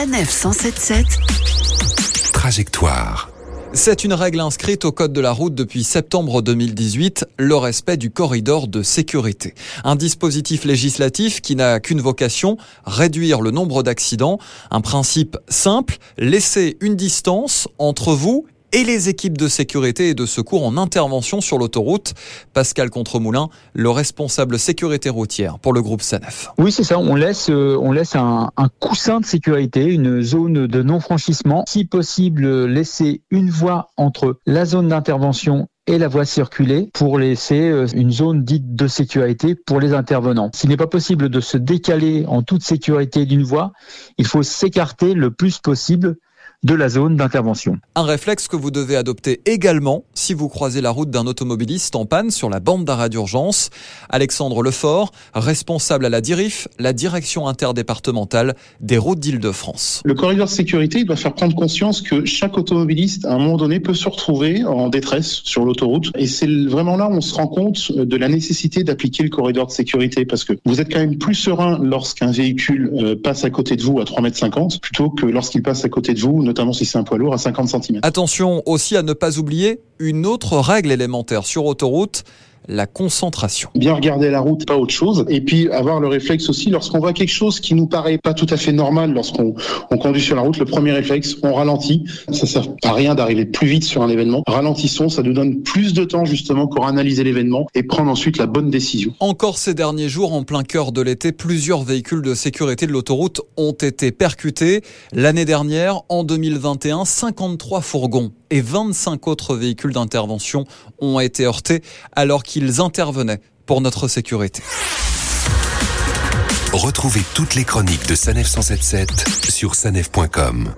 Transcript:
Sanef 177 Trajectoire. C'est une règle inscrite au Code de la route depuis septembre 2018, le respect du corridor de sécurité. Un dispositif législatif qui n'a qu'une vocation, réduire le nombre d'accidents. Un principe simple, laisser une distance entre vous et les équipes de sécurité et de secours en intervention sur l'autoroute. Pascal Contremoulin, le responsable sécurité routière pour le groupe SANEF. Oui, c'est ça. On laisse, euh, on laisse un, un, coussin de sécurité, une zone de non-franchissement. Si possible, laisser une voie entre la zone d'intervention et la voie circulée pour laisser euh, une zone dite de sécurité pour les intervenants. S'il n'est pas possible de se décaler en toute sécurité d'une voie, il faut s'écarter le plus possible de la zone d'intervention. Un réflexe que vous devez adopter également si vous croisez la route d'un automobiliste en panne sur la bande d'arrêt d'urgence. Alexandre Lefort, responsable à la DIRIF, la direction interdépartementale des routes d'Île-de-France. Le corridor de sécurité doit faire prendre conscience que chaque automobiliste, à un moment donné, peut se retrouver en détresse sur l'autoroute. Et c'est vraiment là où on se rend compte de la nécessité d'appliquer le corridor de sécurité parce que vous êtes quand même plus serein lorsqu'un véhicule euh, passe à côté de vous à 3,50 m plutôt que lorsqu'il passe à côté de vous notamment si c'est un poids lourd, à 50 cm. Attention aussi à ne pas oublier une autre règle élémentaire sur autoroute, la concentration. Bien regarder la route, pas autre chose. Et puis avoir le réflexe aussi, lorsqu'on voit quelque chose qui nous paraît pas tout à fait normal lorsqu'on on conduit sur la route, le premier réflexe, on ralentit. Ça sert à rien d'arriver plus vite sur un événement. Ralentissons, ça nous donne plus de temps justement pour analyser l'événement et prendre ensuite la bonne décision. Encore ces derniers jours, en plein cœur de l'été, plusieurs véhicules de sécurité de l'autoroute ont été percutés. L'année dernière, en 2021, 53 fourgons et 25 autres véhicules d'intervention ont été heurtés alors qu'ils intervenaient pour notre sécurité. Retrouvez toutes les chroniques de Sanef 177 sur sanef.com.